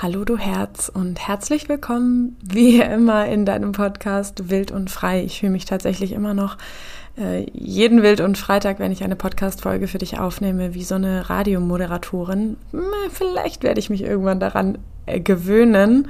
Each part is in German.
Hallo du Herz und herzlich willkommen wie immer in deinem Podcast Wild und Frei. Ich fühle mich tatsächlich immer noch äh, jeden Wild und Freitag, wenn ich eine Podcast-Folge für dich aufnehme, wie so eine Radiomoderatorin. Vielleicht werde ich mich irgendwann daran äh, gewöhnen.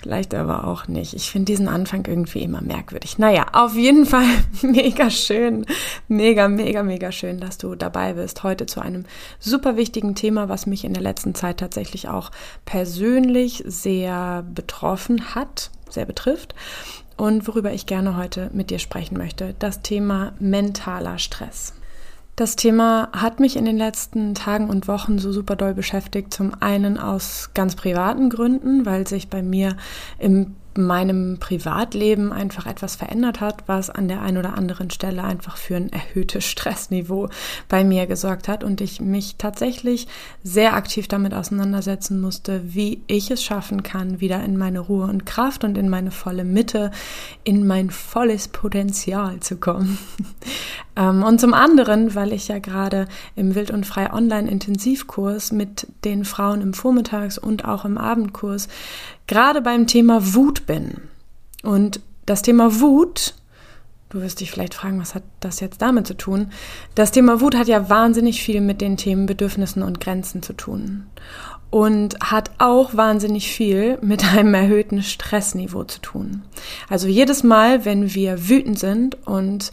Vielleicht aber auch nicht. Ich finde diesen Anfang irgendwie immer merkwürdig. Naja, auf jeden Fall mega schön, mega, mega, mega schön, dass du dabei bist. Heute zu einem super wichtigen Thema, was mich in der letzten Zeit tatsächlich auch persönlich sehr betroffen hat, sehr betrifft und worüber ich gerne heute mit dir sprechen möchte. Das Thema mentaler Stress. Das Thema hat mich in den letzten Tagen und Wochen so super doll beschäftigt. Zum einen aus ganz privaten Gründen, weil sich bei mir im meinem Privatleben einfach etwas verändert hat, was an der einen oder anderen Stelle einfach für ein erhöhtes Stressniveau bei mir gesorgt hat und ich mich tatsächlich sehr aktiv damit auseinandersetzen musste, wie ich es schaffen kann, wieder in meine Ruhe und Kraft und in meine volle Mitte, in mein volles Potenzial zu kommen. Ähm, und zum anderen, weil ich ja gerade im Wild und Frei Online Intensivkurs mit den Frauen im Vormittags- und auch im Abendkurs gerade beim Thema Wut bin. Und das Thema Wut, du wirst dich vielleicht fragen, was hat das jetzt damit zu tun? Das Thema Wut hat ja wahnsinnig viel mit den Themen Bedürfnissen und Grenzen zu tun. Und hat auch wahnsinnig viel mit einem erhöhten Stressniveau zu tun. Also jedes Mal, wenn wir wütend sind und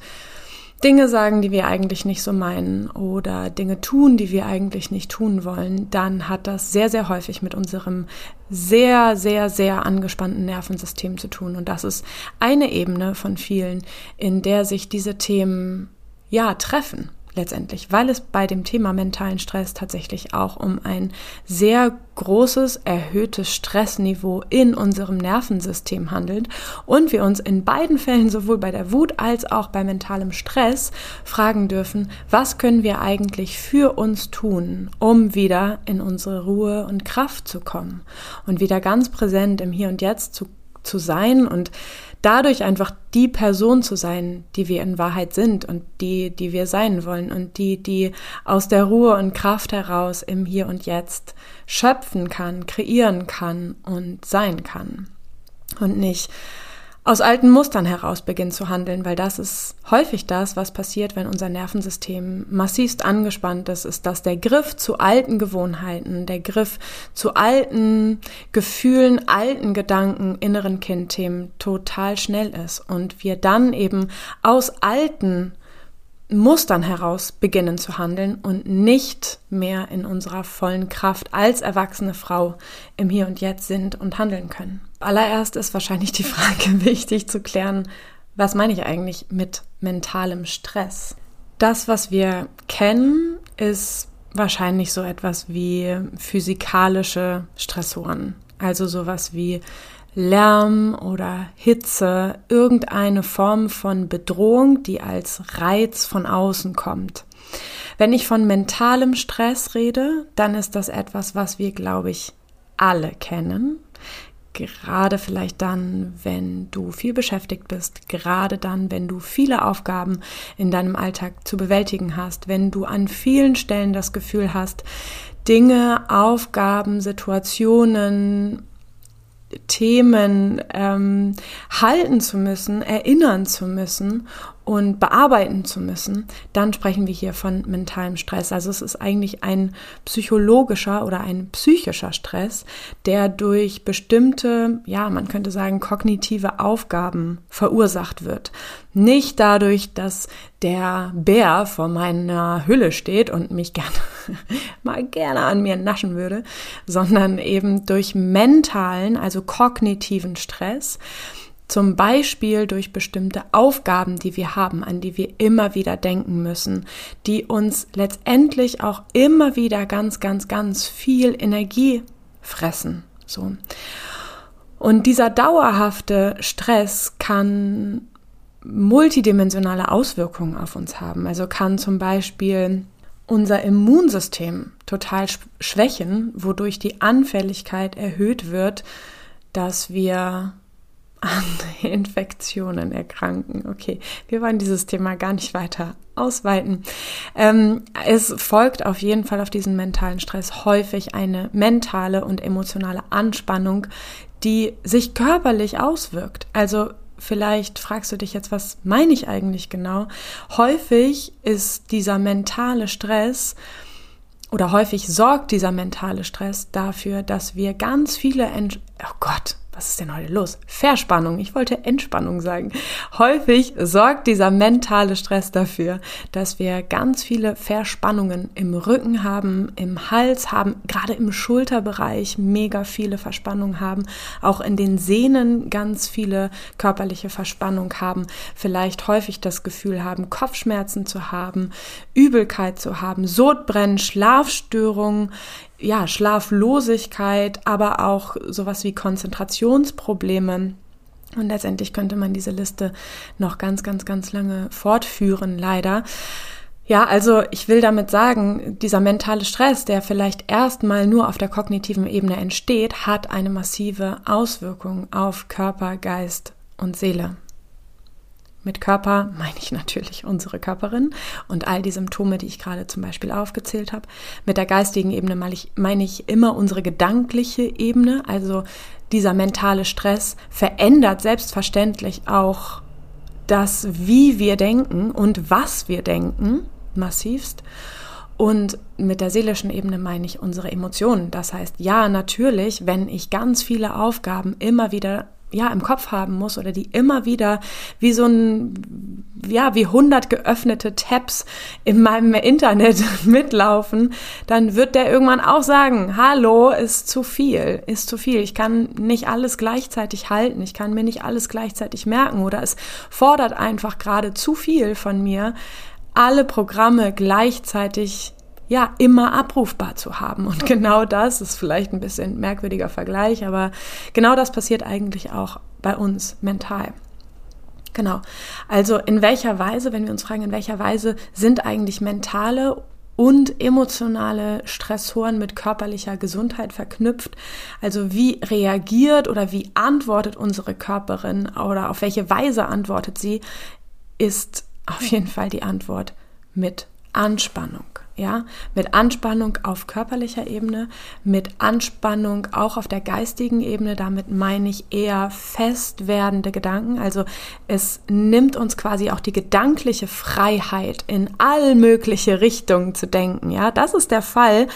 Dinge sagen, die wir eigentlich nicht so meinen oder Dinge tun, die wir eigentlich nicht tun wollen, dann hat das sehr, sehr häufig mit unserem sehr, sehr, sehr angespannten Nervensystem zu tun. Und das ist eine Ebene von vielen, in der sich diese Themen ja treffen letztendlich, weil es bei dem Thema mentalen Stress tatsächlich auch um ein sehr großes, erhöhtes Stressniveau in unserem Nervensystem handelt und wir uns in beiden Fällen, sowohl bei der Wut als auch bei mentalem Stress, fragen dürfen, was können wir eigentlich für uns tun, um wieder in unsere Ruhe und Kraft zu kommen und wieder ganz präsent im Hier und Jetzt zu, zu sein und dadurch einfach die Person zu sein, die wir in Wahrheit sind und die, die wir sein wollen und die, die aus der Ruhe und Kraft heraus im Hier und Jetzt schöpfen kann, kreieren kann und sein kann. Und nicht aus alten Mustern heraus beginnen zu handeln, weil das ist häufig das, was passiert, wenn unser Nervensystem massivst angespannt ist, ist, dass der Griff zu alten Gewohnheiten, der Griff zu alten Gefühlen, alten Gedanken, inneren Kindthemen total schnell ist und wir dann eben aus alten Mustern heraus beginnen zu handeln und nicht mehr in unserer vollen Kraft als erwachsene Frau im Hier und Jetzt sind und handeln können. Allererst ist wahrscheinlich die Frage wichtig zu klären, was meine ich eigentlich mit mentalem Stress? Das, was wir kennen, ist wahrscheinlich so etwas wie physikalische Stressoren. Also sowas wie Lärm oder Hitze, irgendeine Form von Bedrohung, die als Reiz von außen kommt. Wenn ich von mentalem Stress rede, dann ist das etwas, was wir, glaube ich, alle kennen. Gerade vielleicht dann, wenn du viel beschäftigt bist, gerade dann, wenn du viele Aufgaben in deinem Alltag zu bewältigen hast, wenn du an vielen Stellen das Gefühl hast, Dinge, Aufgaben, Situationen Themen ähm, halten zu müssen, erinnern zu müssen und bearbeiten zu müssen, dann sprechen wir hier von mentalem Stress. Also es ist eigentlich ein psychologischer oder ein psychischer Stress, der durch bestimmte, ja, man könnte sagen, kognitive Aufgaben verursacht wird. Nicht dadurch, dass der Bär vor meiner Hülle steht und mich gerne, mal gerne an mir naschen würde, sondern eben durch mentalen, also kognitiven Stress, zum Beispiel durch bestimmte Aufgaben, die wir haben, an die wir immer wieder denken müssen, die uns letztendlich auch immer wieder ganz, ganz, ganz viel Energie fressen. So. Und dieser dauerhafte Stress kann multidimensionale Auswirkungen auf uns haben. Also kann zum Beispiel unser Immunsystem total schwächen, wodurch die Anfälligkeit erhöht wird, dass wir an Infektionen erkranken. Okay, wir wollen dieses Thema gar nicht weiter ausweiten. Ähm, es folgt auf jeden Fall auf diesen mentalen Stress häufig eine mentale und emotionale Anspannung, die sich körperlich auswirkt. Also vielleicht fragst du dich jetzt, was meine ich eigentlich genau? Häufig ist dieser mentale Stress oder häufig sorgt dieser mentale Stress dafür, dass wir ganz viele, Ent oh Gott, was ist denn heute los? Verspannung. Ich wollte Entspannung sagen. Häufig sorgt dieser mentale Stress dafür, dass wir ganz viele Verspannungen im Rücken haben, im Hals haben, gerade im Schulterbereich mega viele Verspannungen haben, auch in den Sehnen ganz viele körperliche Verspannung haben, vielleicht häufig das Gefühl haben, Kopfschmerzen zu haben, Übelkeit zu haben, Sodbrennen, Schlafstörungen, ja, Schlaflosigkeit, aber auch sowas wie Konzentrationsprobleme. Und letztendlich könnte man diese Liste noch ganz, ganz, ganz lange fortführen, leider. Ja, also ich will damit sagen, dieser mentale Stress, der vielleicht erstmal nur auf der kognitiven Ebene entsteht, hat eine massive Auswirkung auf Körper, Geist und Seele. Mit Körper meine ich natürlich unsere Körperin und all die Symptome, die ich gerade zum Beispiel aufgezählt habe. Mit der geistigen Ebene meine ich, meine ich immer unsere gedankliche Ebene. Also dieser mentale Stress verändert selbstverständlich auch das, wie wir denken und was wir denken, massivst. Und mit der seelischen Ebene meine ich unsere Emotionen. Das heißt, ja, natürlich, wenn ich ganz viele Aufgaben immer wieder ja im Kopf haben muss oder die immer wieder wie so ein ja wie 100 geöffnete Tabs in meinem Internet mitlaufen, dann wird der irgendwann auch sagen, hallo, ist zu viel, ist zu viel. Ich kann nicht alles gleichzeitig halten, ich kann mir nicht alles gleichzeitig merken oder es fordert einfach gerade zu viel von mir, alle Programme gleichzeitig ja, immer abrufbar zu haben. Und genau das ist vielleicht ein bisschen merkwürdiger Vergleich, aber genau das passiert eigentlich auch bei uns mental. Genau. Also in welcher Weise, wenn wir uns fragen, in welcher Weise sind eigentlich mentale und emotionale Stressoren mit körperlicher Gesundheit verknüpft. Also wie reagiert oder wie antwortet unsere Körperin oder auf welche Weise antwortet sie, ist auf jeden Fall die Antwort mit Anspannung ja, mit Anspannung auf körperlicher Ebene, mit Anspannung auch auf der geistigen Ebene, damit meine ich eher fest werdende Gedanken, also es nimmt uns quasi auch die gedankliche Freiheit in all mögliche Richtungen zu denken, ja, das ist der Fall,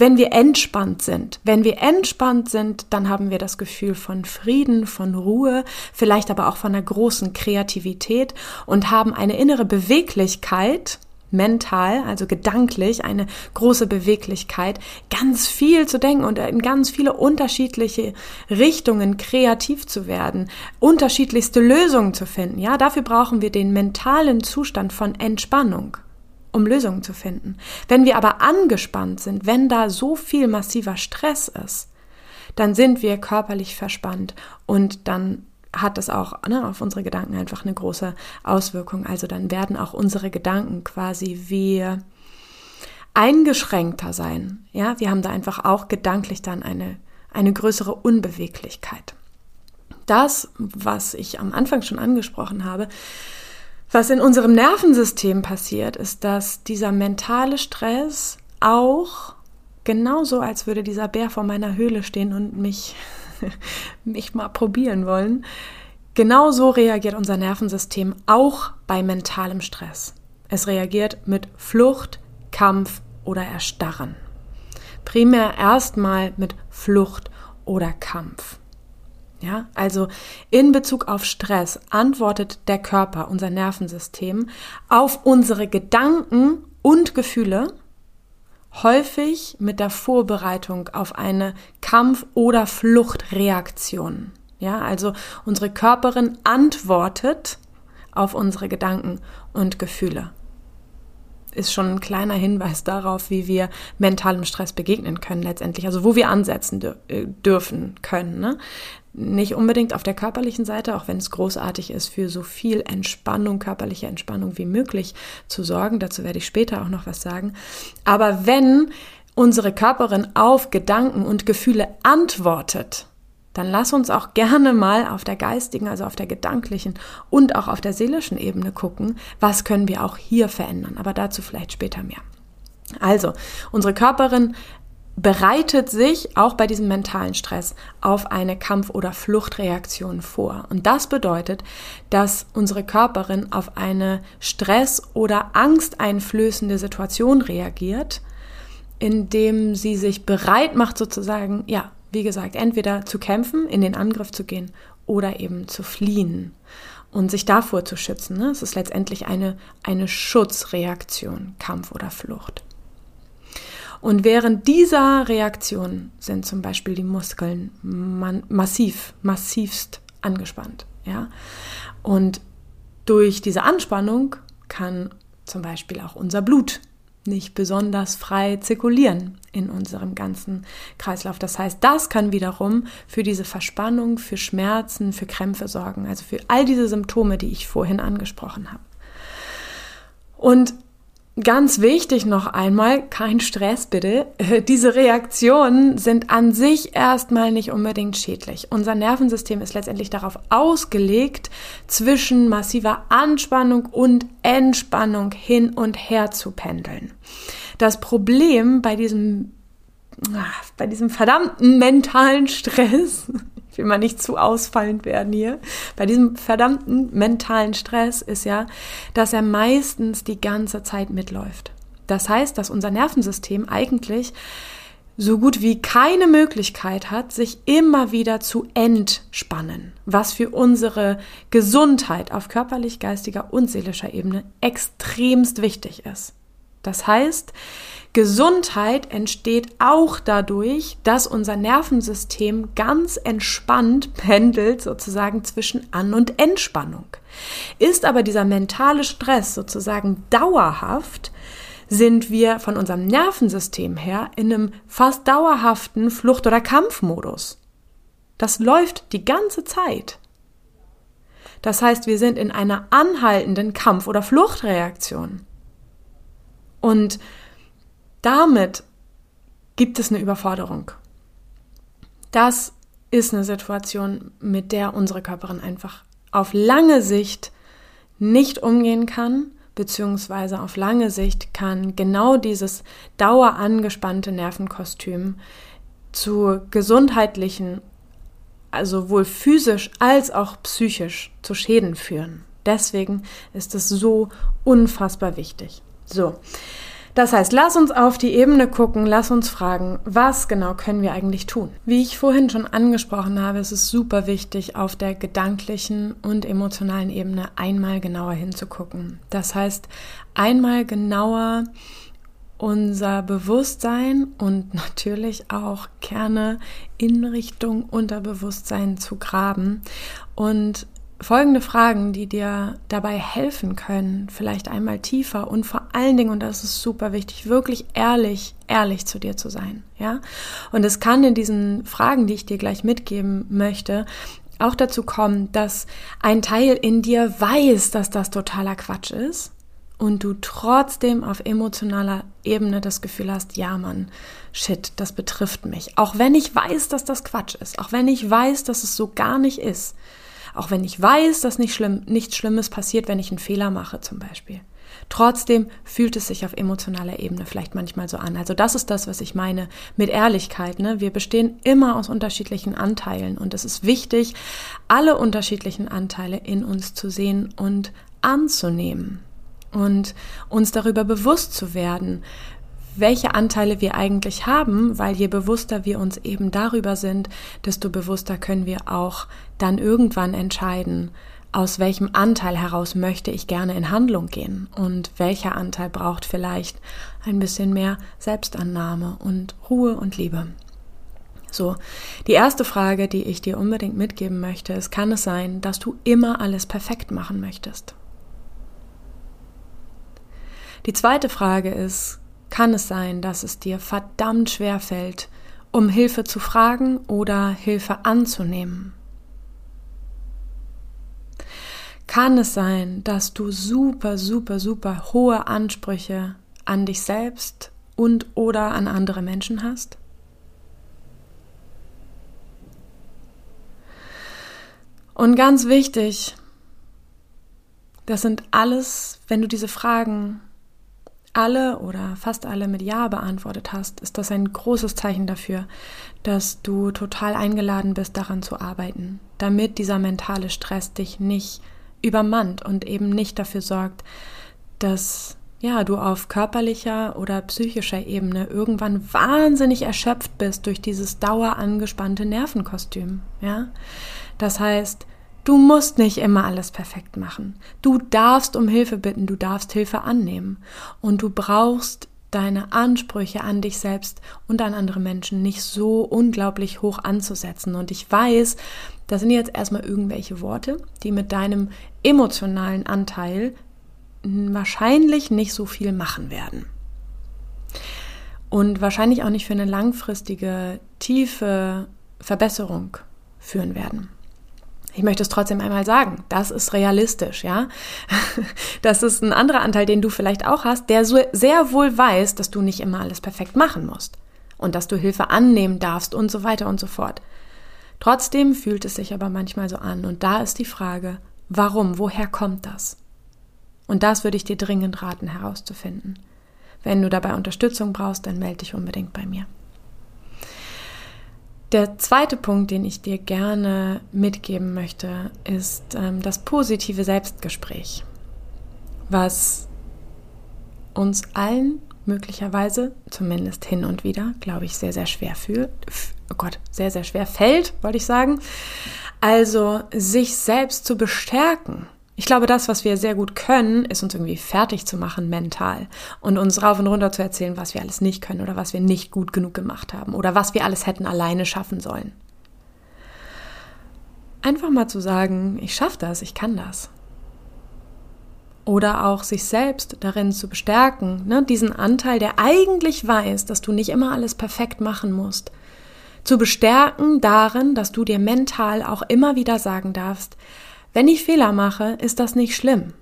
wenn wir entspannt sind. Wenn wir entspannt sind, dann haben wir das Gefühl von Frieden, von Ruhe, vielleicht aber auch von einer großen Kreativität und haben eine innere Beweglichkeit, mental, also gedanklich, eine große Beweglichkeit, ganz viel zu denken und in ganz viele unterschiedliche Richtungen kreativ zu werden, unterschiedlichste Lösungen zu finden. Ja, dafür brauchen wir den mentalen Zustand von Entspannung um Lösungen zu finden. Wenn wir aber angespannt sind, wenn da so viel massiver Stress ist, dann sind wir körperlich verspannt und dann hat das auch ne, auf unsere Gedanken einfach eine große Auswirkung. Also dann werden auch unsere Gedanken quasi wie eingeschränkter sein. Ja, wir haben da einfach auch gedanklich dann eine, eine größere Unbeweglichkeit. Das, was ich am Anfang schon angesprochen habe, was in unserem Nervensystem passiert, ist, dass dieser mentale Stress auch genauso, als würde dieser Bär vor meiner Höhle stehen und mich mich mal probieren wollen. Genauso reagiert unser Nervensystem auch bei mentalem Stress. Es reagiert mit Flucht, Kampf oder Erstarren. Primär erstmal mit Flucht oder Kampf. Ja, also in Bezug auf Stress antwortet der Körper, unser Nervensystem, auf unsere Gedanken und Gefühle häufig mit der Vorbereitung auf eine Kampf- oder Fluchtreaktion. Ja, also unsere Körperin antwortet auf unsere Gedanken und Gefühle. Ist schon ein kleiner Hinweis darauf, wie wir mentalem Stress begegnen können letztendlich, also wo wir ansetzen äh, dürfen können. Ne? Nicht unbedingt auf der körperlichen Seite, auch wenn es großartig ist, für so viel Entspannung, körperliche Entspannung wie möglich zu sorgen. Dazu werde ich später auch noch was sagen. Aber wenn unsere Körperin auf Gedanken und Gefühle antwortet, dann lass uns auch gerne mal auf der geistigen, also auf der gedanklichen und auch auf der seelischen Ebene gucken, was können wir auch hier verändern. Aber dazu vielleicht später mehr. Also, unsere Körperin bereitet sich auch bei diesem mentalen Stress auf eine Kampf- oder Fluchtreaktion vor. Und das bedeutet, dass unsere Körperin auf eine stress- oder angsteinflößende Situation reagiert, indem sie sich bereit macht, sozusagen, ja, wie gesagt, entweder zu kämpfen, in den Angriff zu gehen oder eben zu fliehen und sich davor zu schützen. Ne? Es ist letztendlich eine, eine Schutzreaktion, Kampf oder Flucht. Und während dieser Reaktion sind zum Beispiel die Muskeln massiv, massivst angespannt. Ja? Und durch diese Anspannung kann zum Beispiel auch unser Blut nicht besonders frei zirkulieren in unserem ganzen Kreislauf. Das heißt, das kann wiederum für diese Verspannung, für Schmerzen, für Krämpfe sorgen, also für all diese Symptome, die ich vorhin angesprochen habe. Und Ganz wichtig noch einmal, kein Stress bitte. Diese Reaktionen sind an sich erstmal nicht unbedingt schädlich. Unser Nervensystem ist letztendlich darauf ausgelegt, zwischen massiver Anspannung und Entspannung hin und her zu pendeln. Das Problem bei diesem, bei diesem verdammten mentalen Stress will mal nicht zu ausfallend werden hier. Bei diesem verdammten mentalen Stress ist ja, dass er meistens die ganze Zeit mitläuft. Das heißt, dass unser Nervensystem eigentlich so gut wie keine Möglichkeit hat, sich immer wieder zu entspannen, was für unsere Gesundheit auf körperlich, geistiger und seelischer Ebene extremst wichtig ist. Das heißt, Gesundheit entsteht auch dadurch, dass unser Nervensystem ganz entspannt pendelt sozusagen zwischen An- und Entspannung. Ist aber dieser mentale Stress sozusagen dauerhaft, sind wir von unserem Nervensystem her in einem fast dauerhaften Flucht- oder Kampfmodus. Das läuft die ganze Zeit. Das heißt, wir sind in einer anhaltenden Kampf- oder Fluchtreaktion. Und damit gibt es eine Überforderung. Das ist eine Situation, mit der unsere Körperin einfach auf lange Sicht nicht umgehen kann, beziehungsweise auf lange Sicht kann genau dieses dauerangespannte Nervenkostüm zu gesundheitlichen, also sowohl physisch als auch psychisch zu Schäden führen. Deswegen ist es so unfassbar wichtig. So, das heißt, lass uns auf die Ebene gucken, lass uns fragen, was genau können wir eigentlich tun? Wie ich vorhin schon angesprochen habe, ist es super wichtig, auf der gedanklichen und emotionalen Ebene einmal genauer hinzugucken. Das heißt, einmal genauer unser Bewusstsein und natürlich auch gerne in Richtung Unterbewusstsein zu graben und folgende Fragen, die dir dabei helfen können, vielleicht einmal tiefer und vor allen Dingen, und das ist super wichtig, wirklich ehrlich, ehrlich zu dir zu sein, ja? Und es kann in diesen Fragen, die ich dir gleich mitgeben möchte, auch dazu kommen, dass ein Teil in dir weiß, dass das totaler Quatsch ist und du trotzdem auf emotionaler Ebene das Gefühl hast, ja Mann, shit, das betrifft mich. Auch wenn ich weiß, dass das Quatsch ist, auch wenn ich weiß, dass es so gar nicht ist, auch wenn ich weiß, dass nicht schlimm, nichts Schlimmes passiert, wenn ich einen Fehler mache zum Beispiel. Trotzdem fühlt es sich auf emotionaler Ebene vielleicht manchmal so an. Also das ist das, was ich meine mit Ehrlichkeit. Ne? Wir bestehen immer aus unterschiedlichen Anteilen und es ist wichtig, alle unterschiedlichen Anteile in uns zu sehen und anzunehmen und uns darüber bewusst zu werden, welche Anteile wir eigentlich haben, weil je bewusster wir uns eben darüber sind, desto bewusster können wir auch dann irgendwann entscheiden, aus welchem Anteil heraus möchte ich gerne in Handlung gehen und welcher Anteil braucht vielleicht ein bisschen mehr Selbstannahme und Ruhe und Liebe. So, die erste Frage, die ich dir unbedingt mitgeben möchte, ist, kann es sein, dass du immer alles perfekt machen möchtest? Die zweite Frage ist, kann es sein, dass es dir verdammt schwer fällt, um Hilfe zu fragen oder Hilfe anzunehmen. Kann es sein, dass du super, super, super hohe Ansprüche an dich selbst und oder an andere Menschen hast? Und ganz wichtig, das sind alles, wenn du diese Fragen alle oder fast alle mit Ja beantwortet hast, ist das ein großes Zeichen dafür, dass du total eingeladen bist, daran zu arbeiten, damit dieser mentale Stress dich nicht übermannt und eben nicht dafür sorgt, dass ja, du auf körperlicher oder psychischer Ebene irgendwann wahnsinnig erschöpft bist durch dieses dauerangespannte Nervenkostüm, ja? Das heißt, Du musst nicht immer alles perfekt machen. Du darfst um Hilfe bitten, du darfst Hilfe annehmen. Und du brauchst deine Ansprüche an dich selbst und an andere Menschen nicht so unglaublich hoch anzusetzen. Und ich weiß, das sind jetzt erstmal irgendwelche Worte, die mit deinem emotionalen Anteil wahrscheinlich nicht so viel machen werden. Und wahrscheinlich auch nicht für eine langfristige, tiefe Verbesserung führen werden. Ich möchte es trotzdem einmal sagen, das ist realistisch, ja. Das ist ein anderer Anteil, den du vielleicht auch hast, der so sehr wohl weiß, dass du nicht immer alles perfekt machen musst und dass du Hilfe annehmen darfst und so weiter und so fort. Trotzdem fühlt es sich aber manchmal so an und da ist die Frage, warum, woher kommt das? Und das würde ich dir dringend raten herauszufinden. Wenn du dabei Unterstützung brauchst, dann melde dich unbedingt bei mir. Der zweite Punkt, den ich dir gerne mitgeben möchte, ist ähm, das positive Selbstgespräch, was uns allen möglicherweise, zumindest hin und wieder, glaube ich, sehr, sehr schwer fühlt. Oh Gott, sehr, sehr schwer fällt, wollte ich sagen. Also sich selbst zu bestärken ich glaube, das, was wir sehr gut können, ist uns irgendwie fertig zu machen mental und uns rauf und runter zu erzählen, was wir alles nicht können oder was wir nicht gut genug gemacht haben oder was wir alles hätten alleine schaffen sollen. Einfach mal zu sagen, ich schaffe das, ich kann das. Oder auch sich selbst darin zu bestärken, ne, diesen Anteil, der eigentlich weiß, dass du nicht immer alles perfekt machen musst, zu bestärken darin, dass du dir mental auch immer wieder sagen darfst, wenn ich Fehler mache, ist das nicht schlimm.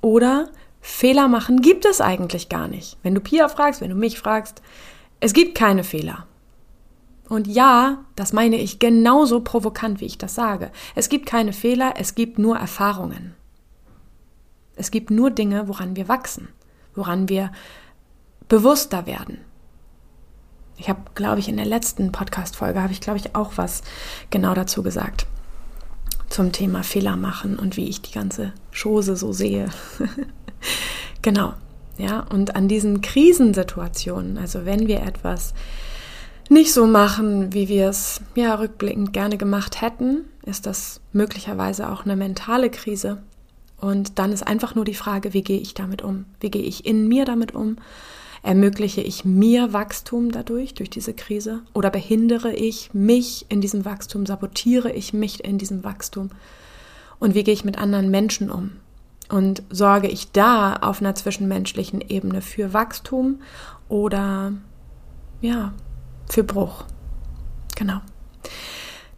Oder Fehler machen gibt es eigentlich gar nicht. Wenn du Pia fragst, wenn du mich fragst, es gibt keine Fehler. Und ja, das meine ich genauso provokant, wie ich das sage. Es gibt keine Fehler, es gibt nur Erfahrungen. Es gibt nur Dinge, woran wir wachsen, woran wir bewusster werden. Ich habe, glaube ich, in der letzten Podcast-Folge habe ich, glaube ich, auch was genau dazu gesagt zum Thema Fehler machen und wie ich die ganze Chose so sehe. genau. Ja, und an diesen Krisensituationen, also wenn wir etwas nicht so machen, wie wir es ja rückblickend gerne gemacht hätten, ist das möglicherweise auch eine mentale Krise. Und dann ist einfach nur die Frage, wie gehe ich damit um? Wie gehe ich in mir damit um? Ermögliche ich mir Wachstum dadurch, durch diese Krise? Oder behindere ich mich in diesem Wachstum? Sabotiere ich mich in diesem Wachstum? Und wie gehe ich mit anderen Menschen um? Und sorge ich da auf einer zwischenmenschlichen Ebene für Wachstum oder ja, für Bruch? Genau.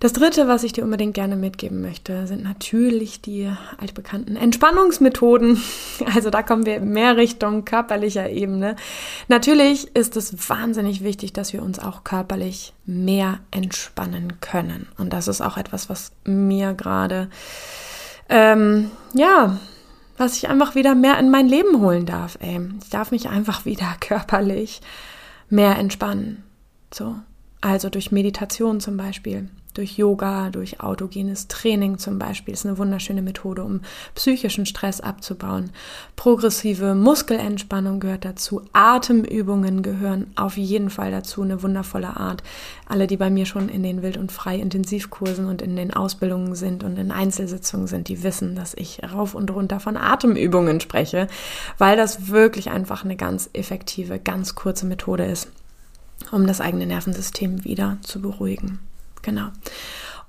Das dritte, was ich dir unbedingt gerne mitgeben möchte, sind natürlich die altbekannten Entspannungsmethoden. Also da kommen wir mehr Richtung körperlicher Ebene. Natürlich ist es wahnsinnig wichtig, dass wir uns auch körperlich mehr entspannen können. Und das ist auch etwas, was mir gerade, ähm, ja, was ich einfach wieder mehr in mein Leben holen darf. Ey. Ich darf mich einfach wieder körperlich mehr entspannen. So. Also durch Meditation zum Beispiel durch Yoga, durch autogenes Training zum Beispiel ist eine wunderschöne Methode, um psychischen Stress abzubauen. Progressive Muskelentspannung gehört dazu. Atemübungen gehören auf jeden Fall dazu. Eine wundervolle Art. Alle, die bei mir schon in den Wild- und Frei-Intensivkursen und in den Ausbildungen sind und in Einzelsitzungen sind, die wissen, dass ich rauf und runter von Atemübungen spreche, weil das wirklich einfach eine ganz effektive, ganz kurze Methode ist, um das eigene Nervensystem wieder zu beruhigen. Genau.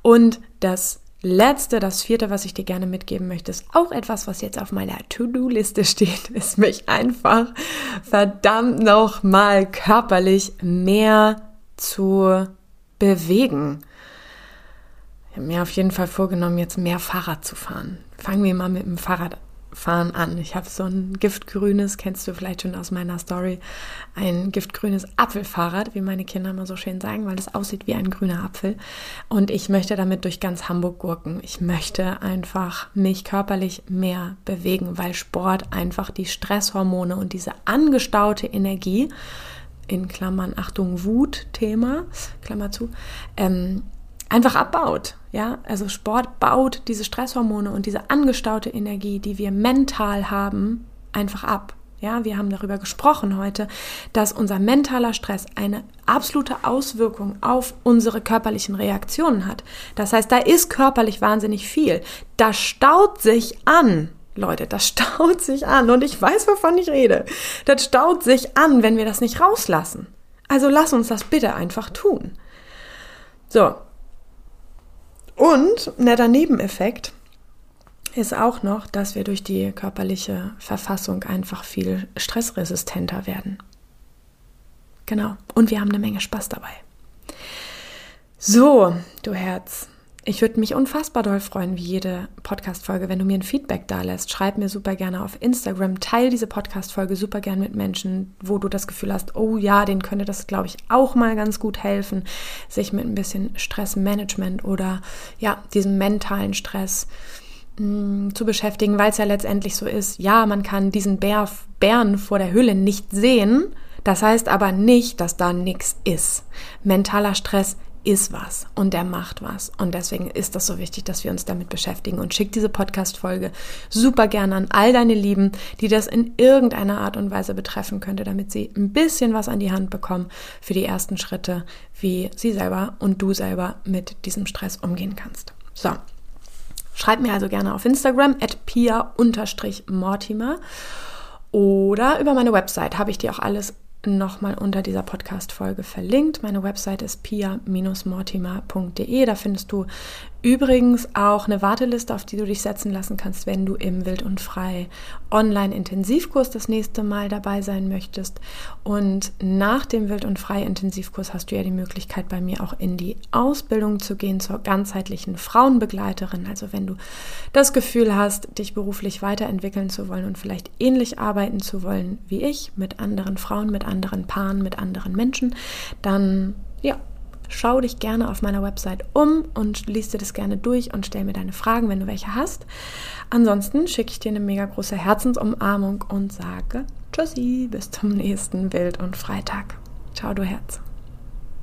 Und das letzte, das vierte, was ich dir gerne mitgeben möchte, ist auch etwas, was jetzt auf meiner To-Do-Liste steht, ist mich einfach verdammt nochmal körperlich mehr zu bewegen. Ich habe mir auf jeden Fall vorgenommen, jetzt mehr Fahrrad zu fahren. Fangen wir mal mit dem Fahrrad fahren an. Ich habe so ein giftgrünes, kennst du vielleicht schon aus meiner Story, ein giftgrünes Apfelfahrrad, wie meine Kinder immer so schön sagen, weil es aussieht wie ein grüner Apfel. Und ich möchte damit durch ganz Hamburg gurken. Ich möchte einfach mich körperlich mehr bewegen, weil Sport einfach die Stresshormone und diese angestaute Energie, in Klammern Achtung Wut Thema, Klammer zu, ähm, einfach abbaut. Ja, also Sport baut diese Stresshormone und diese angestaute Energie, die wir mental haben, einfach ab. Ja, wir haben darüber gesprochen heute, dass unser mentaler Stress eine absolute Auswirkung auf unsere körperlichen Reaktionen hat. Das heißt, da ist körperlich wahnsinnig viel. Das staut sich an. Leute, das staut sich an und ich weiß, wovon ich rede. Das staut sich an, wenn wir das nicht rauslassen. Also lass uns das bitte einfach tun. So, und netter Nebeneffekt ist auch noch, dass wir durch die körperliche Verfassung einfach viel stressresistenter werden. Genau. Und wir haben eine Menge Spaß dabei. So, du Herz. Ich würde mich unfassbar doll freuen, wie jede Podcast-Folge, wenn du mir ein Feedback da lässt. Schreib mir super gerne auf Instagram. Teil diese Podcast-Folge super gerne mit Menschen, wo du das Gefühl hast, oh ja, denen könnte das, glaube ich, auch mal ganz gut helfen, sich mit ein bisschen Stressmanagement oder ja, diesem mentalen Stress mh, mm, zu beschäftigen, weil es ja letztendlich so ist. Ja, man kann diesen Bär, Bären vor der Hülle nicht sehen. Das heißt aber nicht, dass da nichts ist. Mentaler Stress ist was und der macht was. Und deswegen ist das so wichtig, dass wir uns damit beschäftigen. Und schick diese Podcast-Folge super gerne an all deine Lieben, die das in irgendeiner Art und Weise betreffen könnte, damit sie ein bisschen was an die Hand bekommen für die ersten Schritte, wie sie selber und du selber mit diesem Stress umgehen kannst. So. Schreib mir also gerne auf Instagram at pia-mortimer oder über meine Website habe ich dir auch alles nochmal unter dieser Podcast-Folge verlinkt. Meine Website ist pia-mortimer.de. Da findest du Übrigens auch eine Warteliste, auf die du dich setzen lassen kannst, wenn du im Wild und Frei Online-Intensivkurs das nächste Mal dabei sein möchtest. Und nach dem Wild und Frei Intensivkurs hast du ja die Möglichkeit, bei mir auch in die Ausbildung zu gehen zur ganzheitlichen Frauenbegleiterin. Also wenn du das Gefühl hast, dich beruflich weiterentwickeln zu wollen und vielleicht ähnlich arbeiten zu wollen wie ich, mit anderen Frauen, mit anderen Paaren, mit anderen Menschen, dann ja, Schau dich gerne auf meiner Website um und liest dir das gerne durch und stell mir deine Fragen, wenn du welche hast. Ansonsten schicke ich dir eine mega große Herzensumarmung und sage Tschüssi, bis zum nächsten Bild und Freitag. Ciao, du Herz.